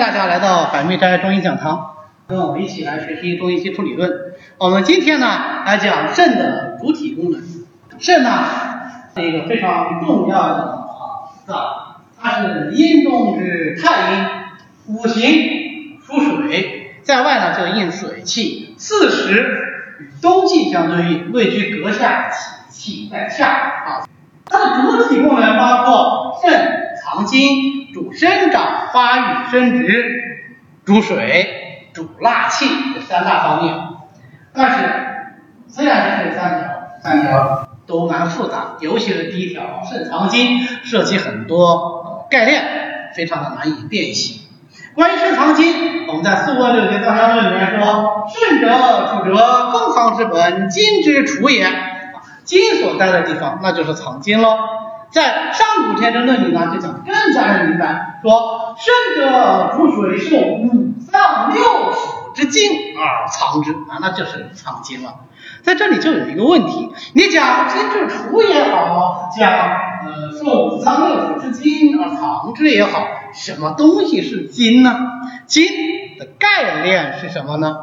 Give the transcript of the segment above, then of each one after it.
大家来到百密斋中医讲堂，跟我们一起来学习中医基础理论。我们今天呢来讲肾的主体功能。肾呢是一个非常重要的啊脏，它是阴中之太阴，五行属水，在外呢就应水气，四时与冬季相对应，位居阁下，气气在下啊。它的主体功能包括肾藏精。主生长发育生殖，主水主纳气这三大方面。但是虽然是这三条，三条都蛮复杂，尤其是第一条肾藏精，涉及很多概念，非常的难以辨析。关于肾藏精，我们在《素问·六节藏象论》里面说：肾者主者，封藏之本，精之处也。精所在的地方，那就是藏精喽。在上古天真论里呢，就讲更加的明白，说肾者主水，受五脏六腑之精而藏之啊，那就是藏精了。在这里就有一个问题，你讲精之储也好，讲呃受五脏六腑之精而藏之也好，什么东西是精呢？精的概念是什么呢？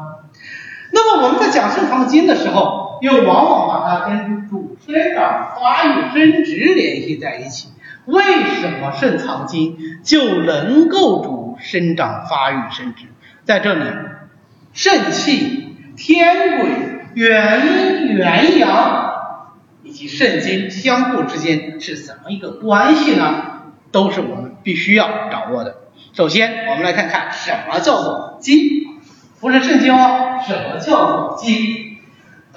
那么我们在讲肾藏精的时候，又往往把它跟主生长、发育、生殖联系在一起。为什么肾藏精就能够主生长、发育、生殖？在这里，肾气、天癸、元阴、元阳以及肾精相互之间是怎么一个关系呢？都是我们必须要掌握的。首先，我们来看看什么叫做精。不是肾精哦，什么叫做精？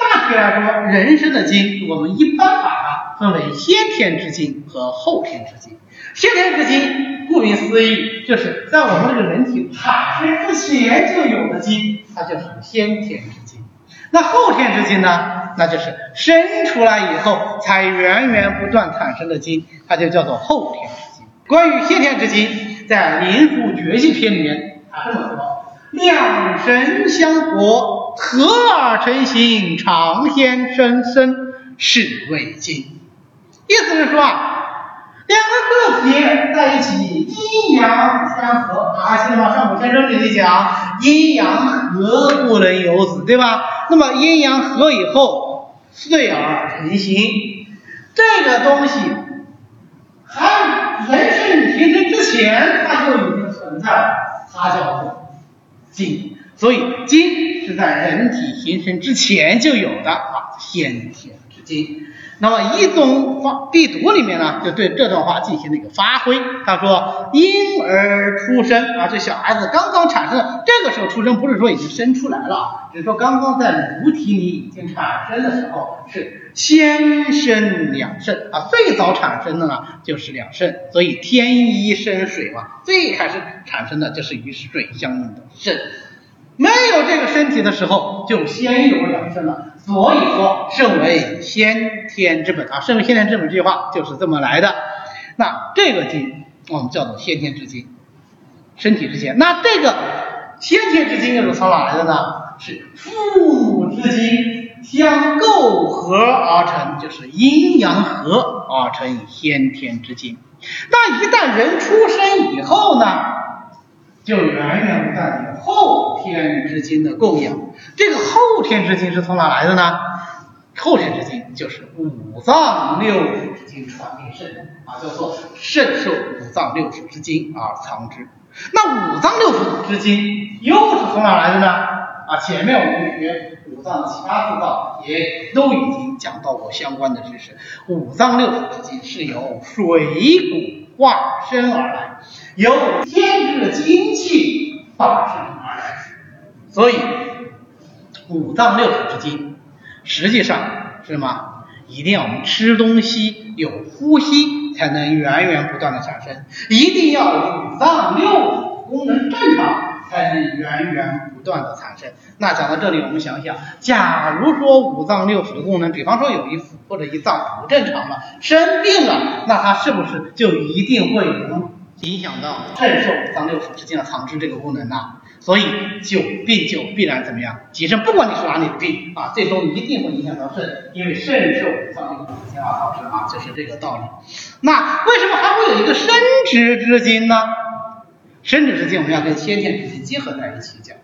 大体来说，人生的精，我们一般把它分为先天之精和后天之精。先天之精，顾名思义，就是在我们这个人体产生之前就有的精，它就是先天之精。那后天之精呢？那就是生出来以后才源源不断产生的精，它就叫做后天之精。关于先天之精，在《灵枢绝气篇》里面，它这么说。两神相合，合而成形，长先生生，是谓精。意思是说啊，两个个体在一起，阴阳相合啊，记得吗？上古先生这里讲，阴阳合不能有子，对吧？那么阴阳合以后，遂而成形，这个东西还人生形成之前，它就已经存在了，它叫做。精，所以精是在人体形成之前就有的啊，先天之精。那么《一宗发必读》里面呢，就对这段话进行了一个发挥。他说：“婴儿出生啊，这小孩子刚刚产生，这个时候出生不是说已经生出来了，只是说刚刚在母体里已经产生的时候是先生两肾啊，最早产生的呢就是两肾，所以天一生水嘛，最开始产生的就是与水相应的肾。没有这个身体的时候，就先有两肾了。所以说，肾为先天之本啊，肾为先天之本这句话就是这么来的。那这个精我们叫做先天之精，身体之先。那这个先天之精又是从哪来的呢？是父母之精相构合而成，就是阴阳合而成先天之精。那一旦人出生以后呢？就源源不断的后天之精的供养，这个后天之精是从哪来的呢？后天之精就是五脏六腑之精传给肾啊，叫做肾受五脏六腑之精而藏之。那五脏六腑之精又是从哪来的呢？啊，前面我们学五脏其他四脏也都已经讲到过相关的知识。五脏六腑之精是由水谷化身而来。由天之精气化生而来，所以五脏六腑之精，实际上是什么？一定要我们吃东西有呼吸，才能源源不断的产生；一定要五脏六腑功能正常，才能源源不断的产生。那讲到这里，我们想想，假如说五脏六腑的功能，比方说有一腑或者一脏不正常了，生病了，那它是不是就一定会能？影响到肾受五脏六腑之间的藏之这个功能呢，所以久病就必然怎么样？急肾，不管你是哪里的病啊，最终一定会影响到肾，因为肾受五脏六腑之间而藏之啊，就是这个道理。那为什么还会有一个生殖之精呢？生殖之精我们要跟先天之精结合在一起讲。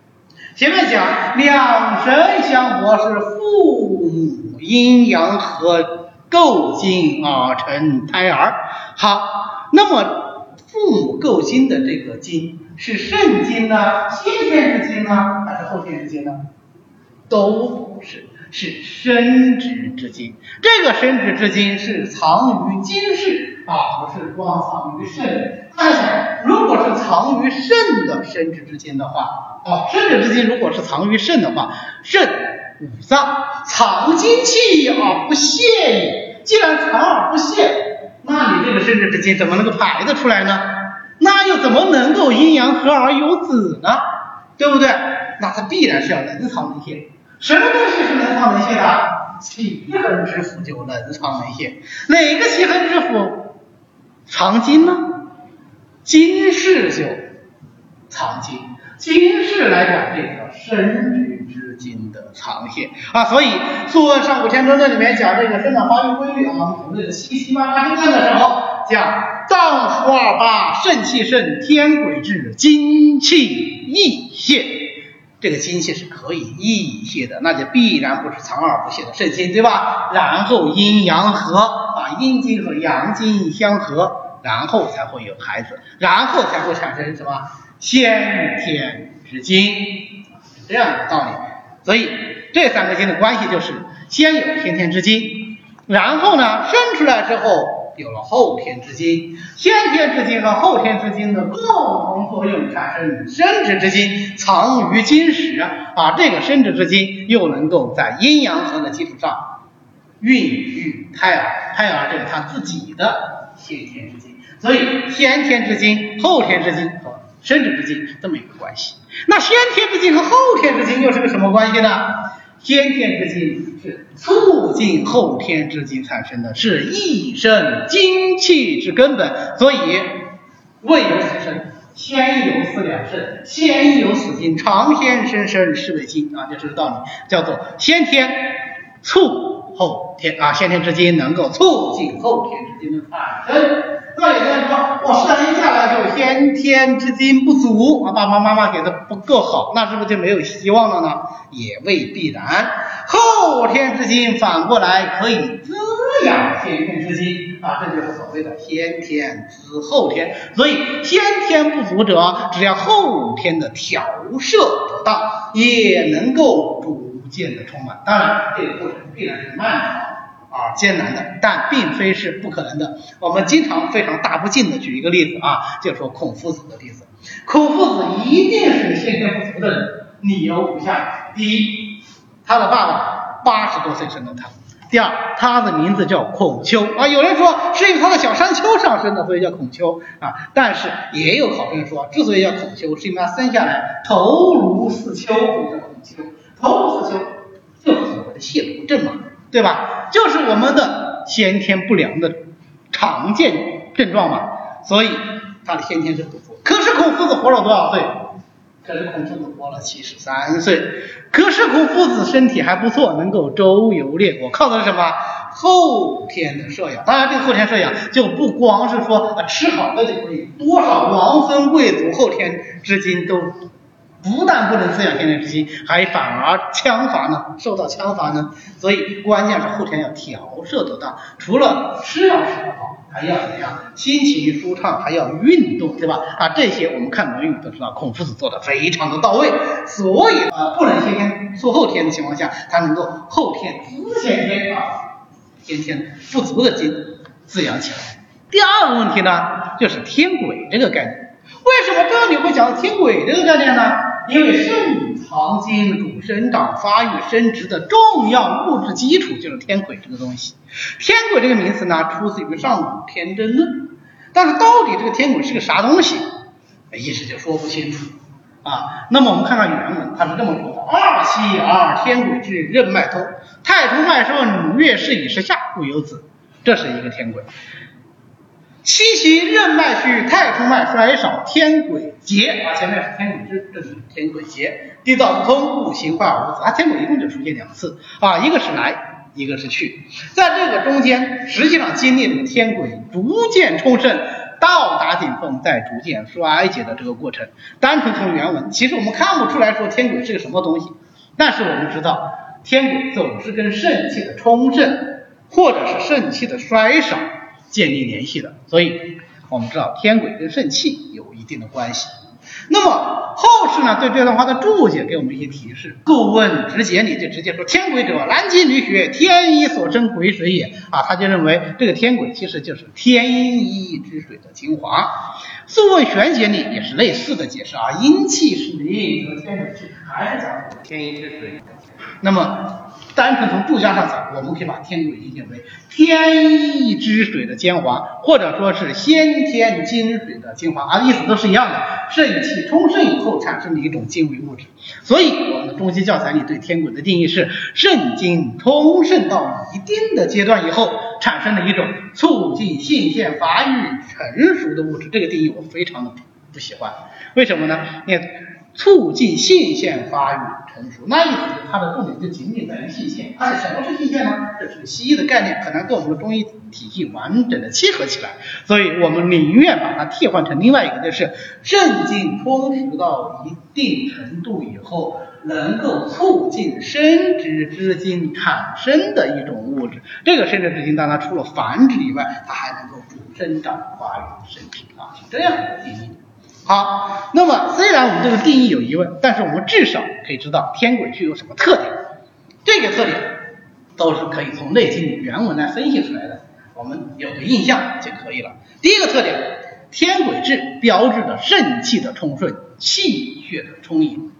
前面讲两神相搏是父母阴阳和构精而成胎儿。好，那么父母构精的这个精是肾精呢，先天之精呢，还是后天之精呢？都不是。是生殖之精，这个生殖之精是藏于精室啊，不是光藏于肾。大家想，如果是藏于肾的生殖之精的话，啊，生殖之精如果是藏于肾的话，肾五脏藏精气而不泄也。既然藏而不泄，那你这个生殖之精怎么能够排得出来呢？那又怎么能够阴阳合而有子呢？对不对？那它必然是要能藏能泄。什么东西是能藏能泄的？气横之腑就能藏能泄。哪个气横之腑藏精呢？精室就藏精。精室来讲，这个生殖之精的藏泄啊。所以《素问·上古天真论》里面讲这个生长发育规律啊，我们这个七七八八阶段的时候，讲脏腑二八，肾气盛，天癸至，精气溢泄。这个精气是可以溢泄的，那就必然不是藏而不泄的肾精，对吧？然后阴阳和，阴经和阳经相合，然后才会有孩子，然后才会产生什么先天之精，是这样的道理。所以这三个精的关系就是先有先天之精，然后呢生出来之后。有了后天之精，先天之精和后天之精的共同作用，产生生殖之精，藏于精室啊。这个生殖之精又能够在阴阳合的基础上孕育胎儿，胎儿这是他自己的先天之精。所以先天之精、后天之精和生殖之精是这么一个关系。那先天之精和后天之精又是个什么关系呢？先天之精是促进后天之精产生的，是益生精气之根本。所以未有此生，先有此两肾，先有此精，长先生生，是为精啊，就这个道理，叫做先天促后天啊，先天之精能够促进后天之精的产生。那有的人说，我生下来就先天之精不足，啊，爸爸妈妈给的不够好，那是不是就没有希望了呢？也未必然，后天之精反过来可以滋养先天之精，啊，这就是所谓的先天滋后天。所以先天不足者，只要后天的调摄得当，也能够补逐渐的充满。当然，这个过程必然是漫长。啊，艰难的，但并非是不可能的。我们经常非常大不敬的举一个例子啊，就说孔夫子的例子。孔夫子一定是先天不足的人，理由如下：第一，他的爸爸八十多岁生的他；第二，他的名字叫孔丘啊。有人说是因为他的小山丘上生的，所以叫孔丘啊。但是也有考证说，之所以叫孔丘，是因为他生下来头颅似丘，所以叫孔丘。头颅似丘就是所谓的蟹足症嘛。对吧？就是我们的先天不良的常见症状嘛，所以他的先天是不足。可是孔夫子活了多少岁？可是孔夫子活了七十三岁。可是孔夫子身体还不错，能够周游列国，靠的是什么？后天的摄养。当然，这个后天摄养就不光是说吃好的就可以，多少王孙贵族后天至今都。不但不能滋养先天之精，还反而枪伐呢，受到枪伐呢。所以关键是后天要调摄得当，除了吃要吃得好，还要怎么样？心情舒畅，还要运动，对吧？啊，这些我们看《论语》都知道，孔夫子做的非常的到位。所以啊，不能先天做后天的情况下，他能够后天滋先天啊，先天不足的精滋养起来。第二个问题呢，就是天癸这个概念。为什么这里会讲到天癸这个概念呢？因为肾藏精主生长发育生殖的重要物质基础就是天癸这个东西。天癸这个名词呢，出自于《上古天真论》，但是到底这个天癸是个啥东西，一时就说不清楚啊。那么我们看看原文，它是这么说的：二七而天癸至，任脉通，太冲脉顺，月事以时下，故有子。这是一个天癸。七夕任脉虚，太冲脉衰少，天癸竭啊，前面是天癸至，这是天癸竭，地道不通，五行化而无子。啊，天癸一共就出现两次啊，一个是来，一个是去，在这个中间，实际上经历了天癸逐渐充盛，到达顶峰再逐渐衰竭的这个过程。单纯从原文，其实我们看不出来说天癸是个什么东西，但是我们知道天癸总是跟肾气的充盛或者是肾气的衰少建立联系的，所以我们知道天癸跟肾气有一定的关系。那么后世呢，对这段话的注解给我们一些提示。《故问直解》里就直接说：“天癸者，南极女血，天一所生癸水也。”啊，他就认为这个天癸其实就是天一之水的精华。《素问玄解》里也是类似的解释啊，阴气是阴，则天癸是还是讲天一之水。那么。单纯从注家上讲，我们可以把天癸理解为天意之水的精华，或者说是先天金水的精华，啊，意思都是一样的。肾气充盛以后产生的一种精微物质。所以我们的中医教材里对天癸的定义是肾精充盛到一定的阶段以后产生的一种促进性腺发育成熟的物质。这个定义我非常的不喜欢，为什么呢？因为。促进性腺发育成熟，那意思就是它的重点就仅仅在于性腺。它是什么是性腺呢？这是西医的概念，很难跟我们的中医体系完整的契合起来，所以我们宁愿把它替换成另外一个，就是肾精充实到一定程度以后，能够促进生殖之精产生的一种物质。这个生殖之精，当然除了繁殖以外，它还能够助生长发育生殖啊，是这样的定义。好，那么虽然我们这个定义有疑问，但是我们至少可以知道天癸具有什么特点。这个特点都是可以从《内经》原文来分析出来的，我们有个印象就可以了。第一个特点，天癸至标志着肾气的充顺、气血的充盈，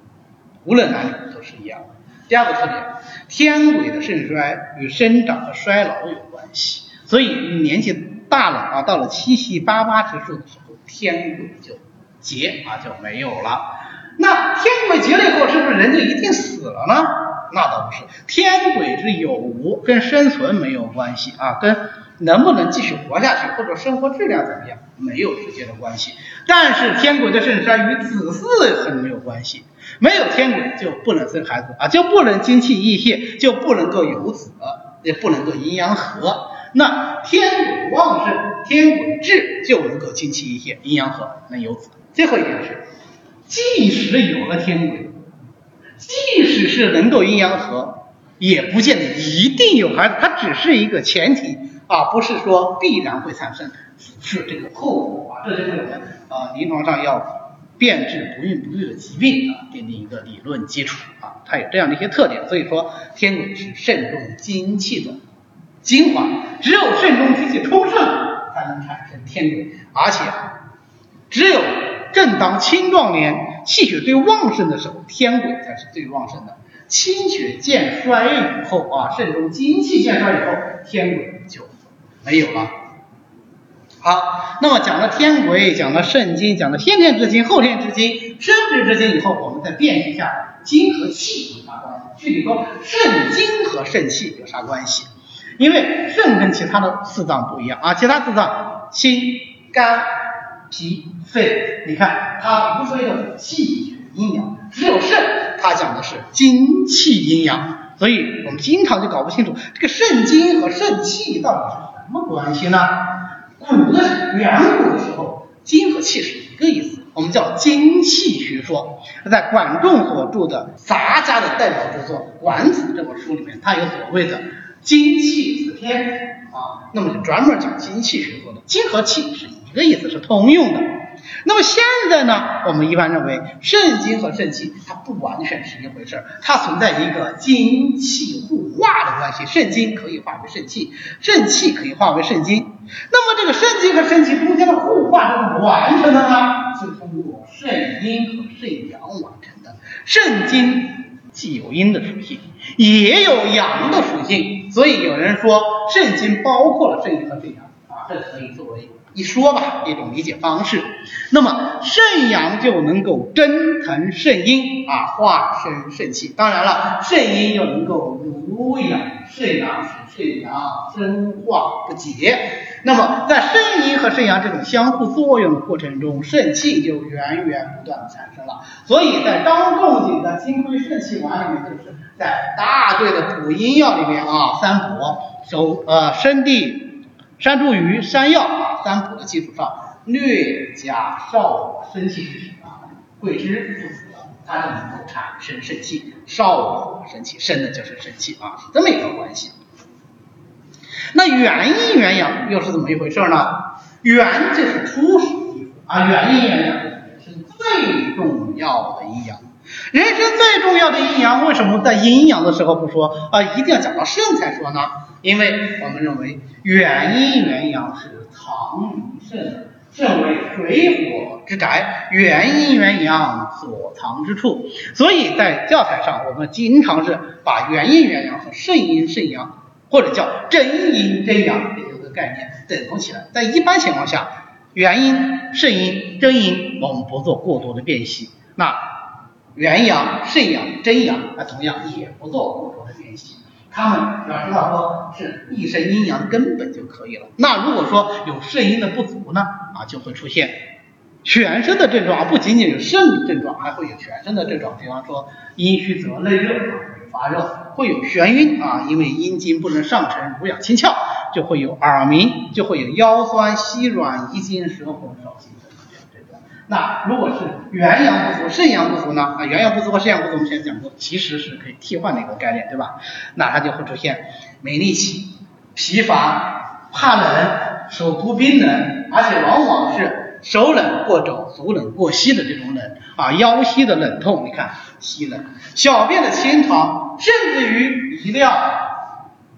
无论男女都是一样。第二个特点，天癸的肾衰与生长和衰老有关系，所以年纪大了啊，到了七七八八之数的时候，天癸就。劫啊就没有了，那天鬼劫了以后，是不是人就一定死了呢？那倒不是，天鬼之有无跟生存没有关系啊，跟能不能继续活下去或者生活质量怎么样没有直接的关系。但是天鬼的肾衰与子嗣很有关系，没有天鬼就不能生孩子啊，就不能精气溢泄，就不能够有子，也不能够阴阳和。那天鬼旺盛，天鬼至就能够精气溢泄，阴阳和，能有子。最后一点是，即使有了天癸，即使是能够阴阳合，也不见得一定有孩子，它只是一个前提啊，不是说必然会产生是这个后果啊，这就是我们啊临床上要辨治不孕不育的疾病啊奠定一个理论基础啊，它有这样的一些特点，所以说天癸是肾中精气的精华，只有肾中精气充盛才能产生天癸，而且只有。正当青壮年，气血最旺盛的时候，天癸才是最旺盛的。气血渐衰以后啊，肾中精气渐衰以后，天癸就没有了。好，那么讲了天癸，讲了肾精，讲了先天之精、后天之精、生殖之精以后，我们再辨析一下精和气有啥关系？具体说，肾精和肾气有啥关系？因为肾跟其他的四脏不一样啊，其他四脏心、肝。脾、肺，你看它无非的气血阴阳，只有肾，它讲的是精气阴阳，所以我们经常就搞不清楚这个肾精和肾气到底是什么关系呢？古的远古的时候，精和气是一个意思，我们叫精气学说。在管仲所著的杂家的代表著作《管子》这本书里面，它有所谓的精气司天啊，那么就专门讲精气学说的，精和气是。一个意思是通用的。那么现在呢，我们一般认为肾精和肾气它不完全是一回事儿，它存在一个精气互化的关系。肾精可以化为肾气，肾气可以化为肾精。那么这个肾精和肾气中间的互化是怎么完成的呢？是通过肾阴和肾阳完成的。肾精既有阴的属性，也有阳的属性，所以有人说肾精包括了肾阴和肾阳啊，这可以作为。一说吧，一种理解方式。那么肾阳就能够蒸腾肾阴啊，化生肾气。当然了，肾阴又能够濡养肾阳，使肾阳生化不竭。那么在肾阴和肾阳这种相互作用的过程中，肾气就源源不断的产生了。所以在张仲景的《金匮肾气丸》里面，就是在大队的补阴药里面啊，三补，手呃生地。山茱萸、山药，三补的基础上，略加少火生气之时啊，桂枝不死，它就能够产生肾气，少火生气，生的就是肾气啊，是这么一个关系。那元阴元阳又是怎么一回事呢？元就是初始啊，元阴元阳是最重要的阴阳。人生最重要的阴阳，为什么在阴阳的时候不说啊？一定要讲到肾才说呢？因为我们认为元阴元阳是藏于肾，肾为水火之宅，元阴元阳所藏之处。所以在教材上，我们经常是把元阴元阳和肾阴肾阳，或者叫真阴真阳这个概念等同起来。在一般情况下，元阴、肾阴、真阴，我们不做过多的辨析。那元阳、肾阳、真阳，那同样也不做，他们只要知道说是一身阴阳根本就可以了。那如果说有肾阴的不足呢，啊，就会出现全身的症状，不仅仅是肾的症状，还会有全身的症状，比方说阴虚则内热，会发热，会有眩晕啊，因为阴经不能上承，濡养清窍，就会有耳鸣，就会有腰酸膝软、遗精舌红少心。那如果是元阳不足、肾阳不足呢？啊，元阳不足和肾阳不足，我们前面讲过，其实是可以替换的一个概念，对吧？那它就会出现没力气、疲乏、怕冷、手足冰冷，而且往往是手冷过肘、足冷过膝的这种冷啊，腰膝的冷痛，你看膝冷，小便的清溏，甚至于一定要、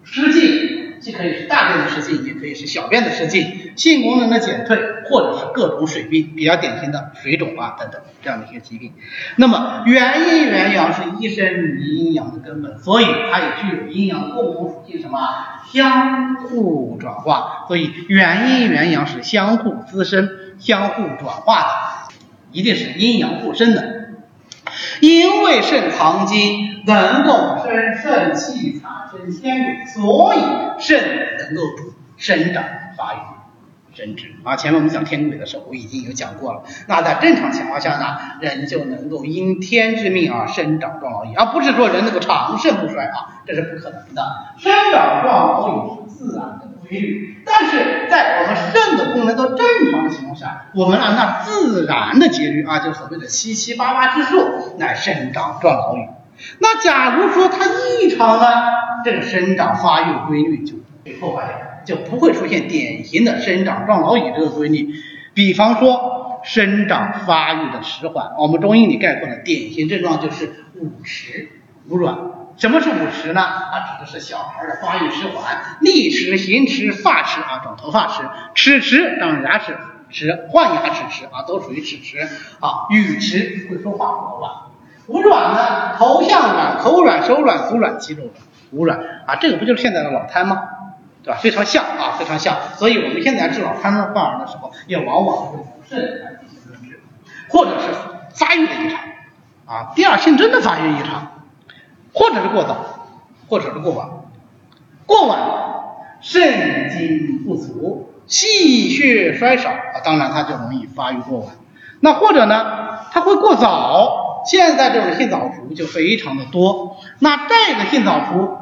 失禁。既可以是大便的失禁，也可以是小便的失禁，性功能的减退，或者是各种水病，比较典型的水肿啊等等这样的一些疾病。那么元阴元阳是一身阴阳的根本，所以它也具有阴阳共同属性，什么相互转化。所以元阴元阳是相互滋生、相互转化的，一定是阴阳互生的。因为肾藏精，能够生肾气，产生天鬼，所以肾能够生长发育。生殖啊，前面我们讲天鬼的时候，我已经有讲过了。那在正常情况下呢，人就能够因天之命啊生长壮老矣，而不是说人能够长盛不衰啊，这是不可能的。生长壮老矣是自然的规律，但是在我们肾的功能都正常的情况下，我们按照自然的节律啊，就所谓的七七八八之数来生长壮老矣。那假如说它异常呢，这个生长发育规律就被破坏掉。就不会出现典型的生长壮老矣这个规律，比方说生长发育的迟缓，我们中医里概括的典型症状就是五迟五软。什么是五迟呢？啊，指的是小孩的发育迟缓，立迟、行迟、发迟啊，长头发迟，齿迟长牙齿迟，换牙齿迟啊，都属于齿迟啊。语迟会说话的软，五软呢，头项软、口软、手软、足软、肌肉软，五软啊，这个不就是现在的脑瘫吗？对吧？非常像啊，非常像。所以我们现在治疗瘫痪患儿的时候，也往往会从肾来进行论治，或者是发育的异常啊，第二性征的发育异常，或者是过早，或者是过晚。过晚，肾精不足，气血衰少啊，当然它就容易发育过晚。那或者呢，它会过早，现在这种性早熟就非常的多。那这个性早熟。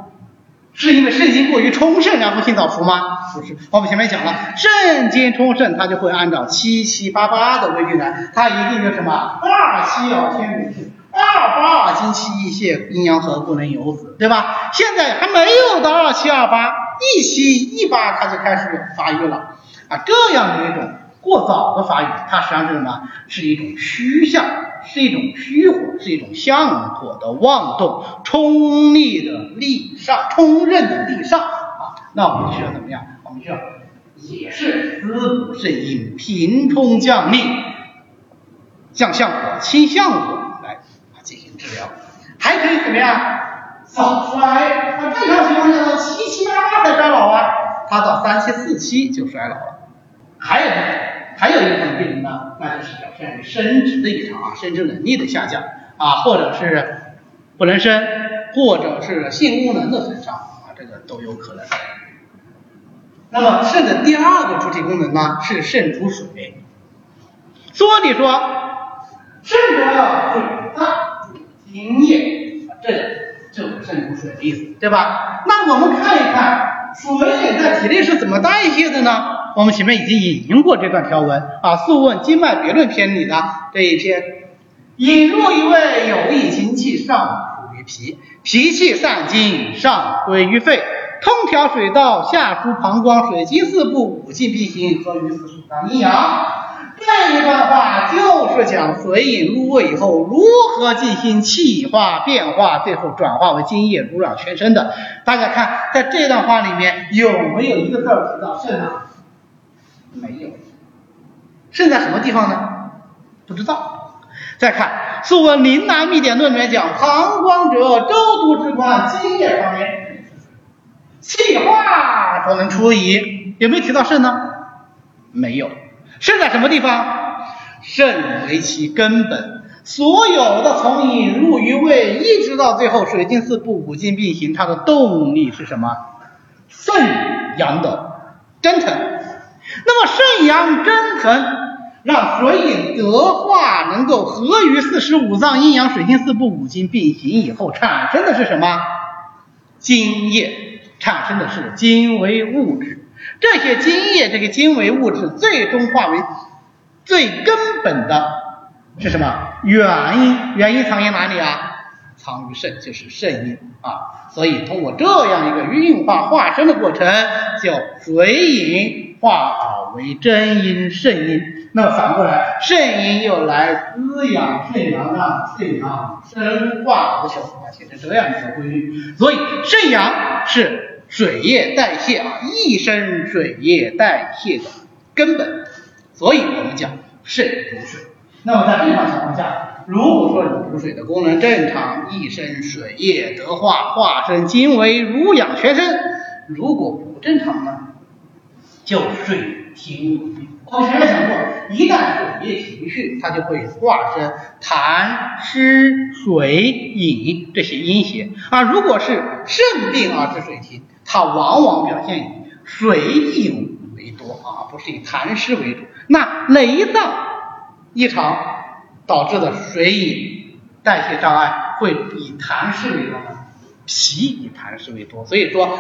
是因为肾精过于充盛然后性早熟吗？不是，我们前面讲了，肾精充盛，它就会按照七七八八的规律来，它一定就什么二七二天癸至，二八精气一泄，阴阳和不能有子，对吧？现在还没有到二七二八，一七一八它就开始发育了啊，这样的一种过早的发育，它实际上是什么？是一种虚象。是一种虚火，是一种相火的妄动，冲力的力上，冲任的力上啊。那我们需要怎么样？我们需要也是滋补肾阴，平冲降力，降相火，清相火来进行治疗。还可以怎么样？早衰。那正常情况下到七七八八才衰老啊，他到三七四七就衰老了。还有？还有一部分病人呢，那就是表现为生殖的异常啊，生殖能力的下降啊，或者是不能生，或者是性功能的损伤啊，这个都有可能。那么肾的第二个主体功能呢，是肾主水。所以说，肾主要水大津液，这个就是肾主水的意思，对吧？那我们看一看，水在体内是怎么代谢的呢？我们前面已经引用过这段条文啊，《素问·经脉别论篇》里的这一篇，引入一位有益精气，上属于脾，脾气散精，上归于肺，通调水道，下输膀胱，水经四部，五气并行，合于四属脏阴阳。这一段话就是讲水饮入胃以后如何进行气化变化，最后转化为津液濡养全身的。大家看，在这段话里面有没有一个字提到肾呢？没有。肾在什么地方呢？不知道。再看《素问·临南秘典论》里面讲，膀胱者，周都之官，津液方面，气化所能出矣。有没有提到肾呢？没有。肾在什么地方？肾为其根本，所有的从引入于胃一直到最后水经四部五经并行，它的动力是什么？肾阳的蒸腾。那么肾阳蒸腾，让水饮得化，能够合于四时五脏阴阳水经四部五经并行以后，产生的是什么？津液，产生的是精微物质。这些精液，这个精微物质，最终化为最根本的是什么？原因，原因藏于哪里啊？藏于肾，就是肾阴啊。所以通过这样一个运化化生的过程，叫水饮化为真阴肾阴。那反过来，肾阴又来滋养肾阳，让肾阳生化不朽，形成这样一个规律。所以肾阳是。水液代谢啊，一身水液代谢的根本，所以我们讲肾主水。那么在正常情况下，如果说你补水的功能正常，一身水液得化，化生精微，濡养全身；如果不正常呢，叫水停。我们前面讲过，一旦水液停蓄，它就会化身痰、湿、水、饮这些阴邪啊。如果是肾病啊，治水停。它往往表现以水饮为多啊，不是以痰湿为主。那内脏异常导致的水饮代谢障碍会以痰湿为多呢？脾以痰湿为多，所以说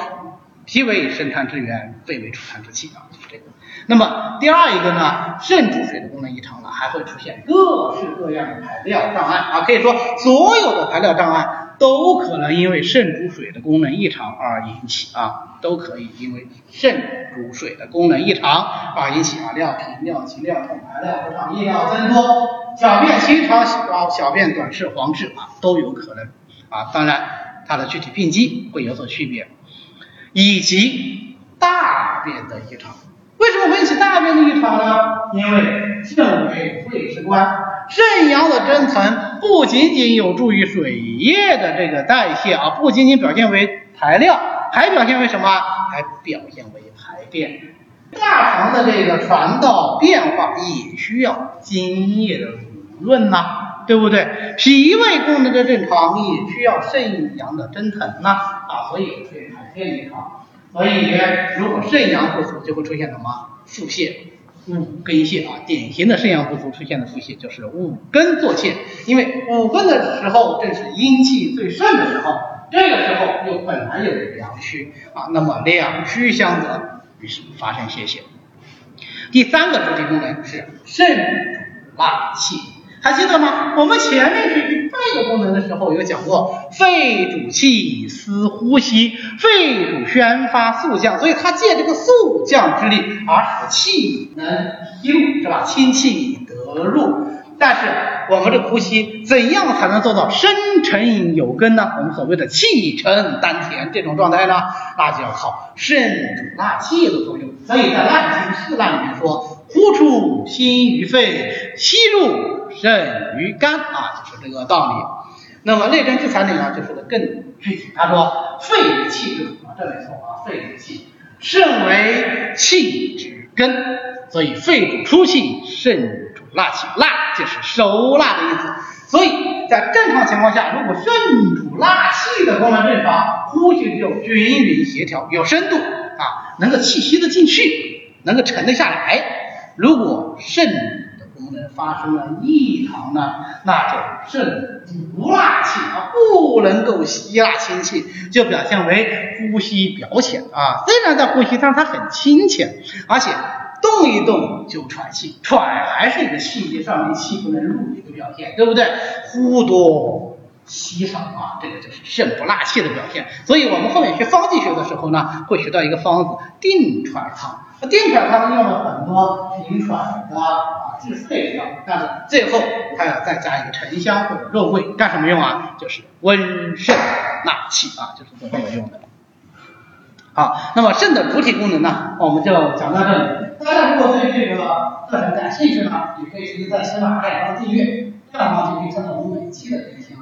脾为生痰之源，肺为储痰之器啊，就是这个。那么第二一个呢，肾主水的功能异常了，还会出现各式各样的排尿障碍啊，可以说所有的排尿障碍都可能因为肾主水的功能异常而引起啊，都可以因为肾主水的功能异常而引起啊，尿频、尿急、尿痛、排尿不畅、夜尿增多、小便清长啊、小便短赤、黄赤啊，都有可能啊。当然，它的具体病机会有所区别，以及大便的异常。为什么会引起大便的异常呢？因为肾为肺之官，肾阳的蒸腾不仅仅有助于水液的这个代谢啊，不仅仅表现为排尿，还表现为什么？还表现为排便。大肠的这个传导变化也需要津液的濡润呐，对不对？脾胃功能的正常也需要肾阳的蒸腾呐啊，所以会排便异常。所以，如果肾阳不足，就会出现什么腹泻、五根泻啊。典型的肾阳不足出现的腹泻就是五根作泻，因为五根的时候正是阴气最盛的时候，这个时候又本来有阳虚啊，那么两虚相得，于是发生泄泻。第三个主体功能是肾主纳气。还记得吗？我们前面学习肺的功能的时候有讲过，肺主气司呼吸，肺主宣发肃降，所以它借这个肃降之力而使气能吸入，是吧？清气得入。但是我们这呼吸怎样才能做到深沉有根呢？我们所谓的气沉丹田这种状态呢，那就要靠肾主纳气的作用。所以在《烂经四烂》里面说，呼出心于肺，吸入。肾于肝啊，就是这个道理。那么《内根治财》里呢，就说的更具体。他说：“肺为气之啊，这没错啊，肺为气，肾为气之根，所以肺主出气，肾主纳气。纳就是收纳的意思。所以在正常情况下，如果肾主纳气的功能正常，呼吸就均匀协调，有深度啊，能够气吸得进去，能够沉得下来。如果肾的功能发生了异常呢，那就肾不纳气啊，不能够吸纳清气，就表现为呼吸表浅啊。虽然在呼吸，但是它很清浅，而且动一动就喘气，喘还是一个气机上面气不能入的一个表现，对不对？呼多吸少啊，这个就是肾不纳气的表现。所以我们后面学方剂学的时候呢，会学到一个方子定喘汤。定喘汤用了很多平喘的啊治肺的，但是最后还要再加一个沉香或者肉桂，干什么用啊？就是温肾纳气啊，就是这个用的。好，那么肾的主体功能呢，我们就讲到这里。大家如果对这个课程感兴趣呢，也可以直接在喜马拉雅上订阅，这样的话就可以看到我们每期的更新。